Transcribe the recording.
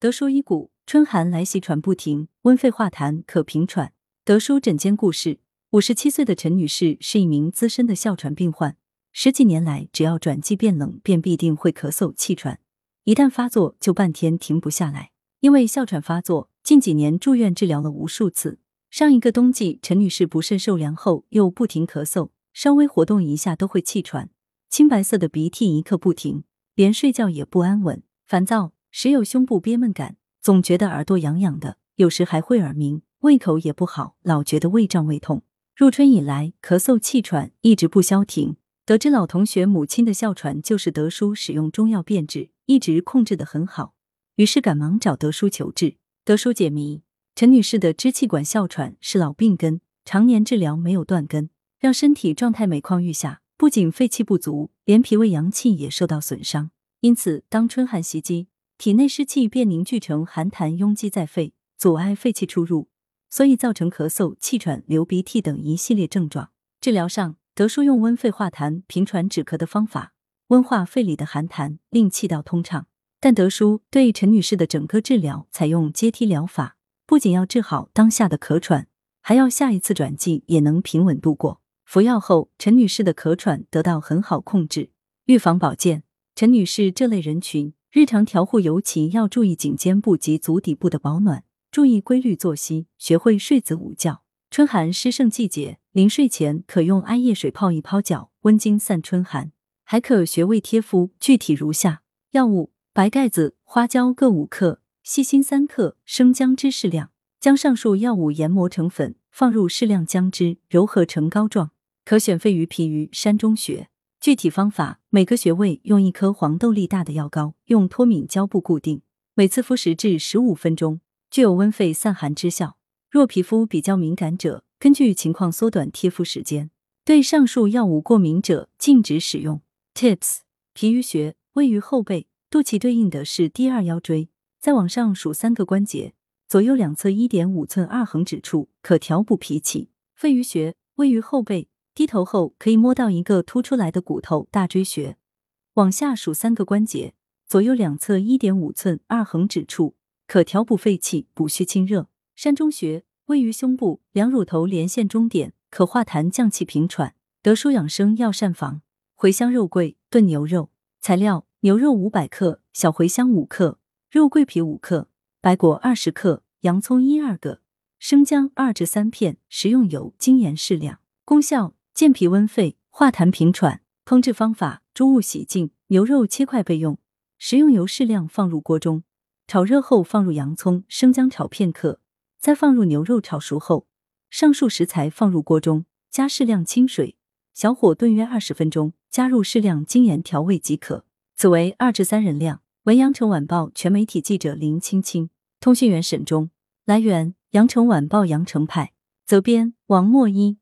德叔医骨，春寒来袭喘不停，温肺化痰可平喘。德叔诊间故事：五十七岁的陈女士是一名资深的哮喘病患，十几年来，只要转季变冷，便必定会咳嗽气喘，一旦发作就半天停不下来。因为哮喘发作，近几年住院治疗了无数次。上一个冬季，陈女士不慎受凉后又不停咳嗽，稍微活动一下都会气喘，青白色的鼻涕一刻不停，连睡觉也不安稳，烦躁。时有胸部憋闷感，总觉得耳朵痒痒的，有时还会耳鸣，胃口也不好，老觉得胃胀胃痛。入春以来，咳嗽气喘一直不消停。得知老同学母亲的哮喘就是德叔使用中药变治，一直控制的很好，于是赶忙找德叔求治。德叔解谜：陈女士的支气管哮喘是老病根，常年治疗没有断根，让身体状态每况愈下，不仅肺气不足，连脾胃阳气也受到损伤。因此，当春寒袭击。体内湿气便凝聚成寒痰，拥积在肺，阻碍肺气出入，所以造成咳嗽、气喘、流鼻涕等一系列症状。治疗上，德叔用温肺化痰、平喘止咳的方法，温化肺里的寒痰，令气道通畅。但德叔对陈女士的整个治疗采用阶梯疗法，不仅要治好当下的咳喘，还要下一次转季也能平稳度过。服药后，陈女士的咳喘得到很好控制。预防保健，陈女士这类人群。日常调护尤其要注意颈肩部及足底部的保暖，注意规律作息，学会睡子午觉。春寒湿盛季节，临睡前可用艾叶水泡一泡脚，温经散春寒。还可穴位贴敷，具体如下：药物：白盖子、花椒各五克，细辛三克，生姜汁适量。将上述药物研磨成粉，放入适量姜汁，揉合成膏状。可选肺俞、脾俞、山中穴。具体方法：每个穴位用一颗黄豆粒大的药膏，用脱敏胶布固定，每次敷十至十五分钟，具有温肺散寒之效。若皮肤比较敏感者，根据情况缩短贴敷时间。对上述药物过敏者禁止使用。Tips：脾俞穴位于后背，肚脐对应的是第二腰椎，再往上数三个关节，左右两侧一点五寸二横指处，可调补脾气。肺俞穴位于后背。低头后可以摸到一个凸出来的骨头大椎穴，往下数三个关节，左右两侧一点五寸二横指处，可调补肺气、补虚清热。山中穴位于胸部两乳头连线中点，可化痰降气平喘。德舒养生药膳房：茴香肉桂炖牛肉。材料：牛肉五百克，小茴香五克，肉桂皮五克，白果二十克，洋葱一二个，生姜二至三片，食用油、精盐适量。功效。健脾温肺，化痰平喘。烹制方法：猪物洗净，牛肉切块备用。食用油适量放入锅中，炒热后放入洋葱、生姜炒片刻，再放入牛肉炒熟后，上述食材放入锅中，加适量清水，小火炖约二十分钟，加入适量精盐调味即可。此为二至三人量。文阳城晚报全媒体记者林青青，通讯员沈忠。来源：阳城晚报阳城派，责编：王墨一。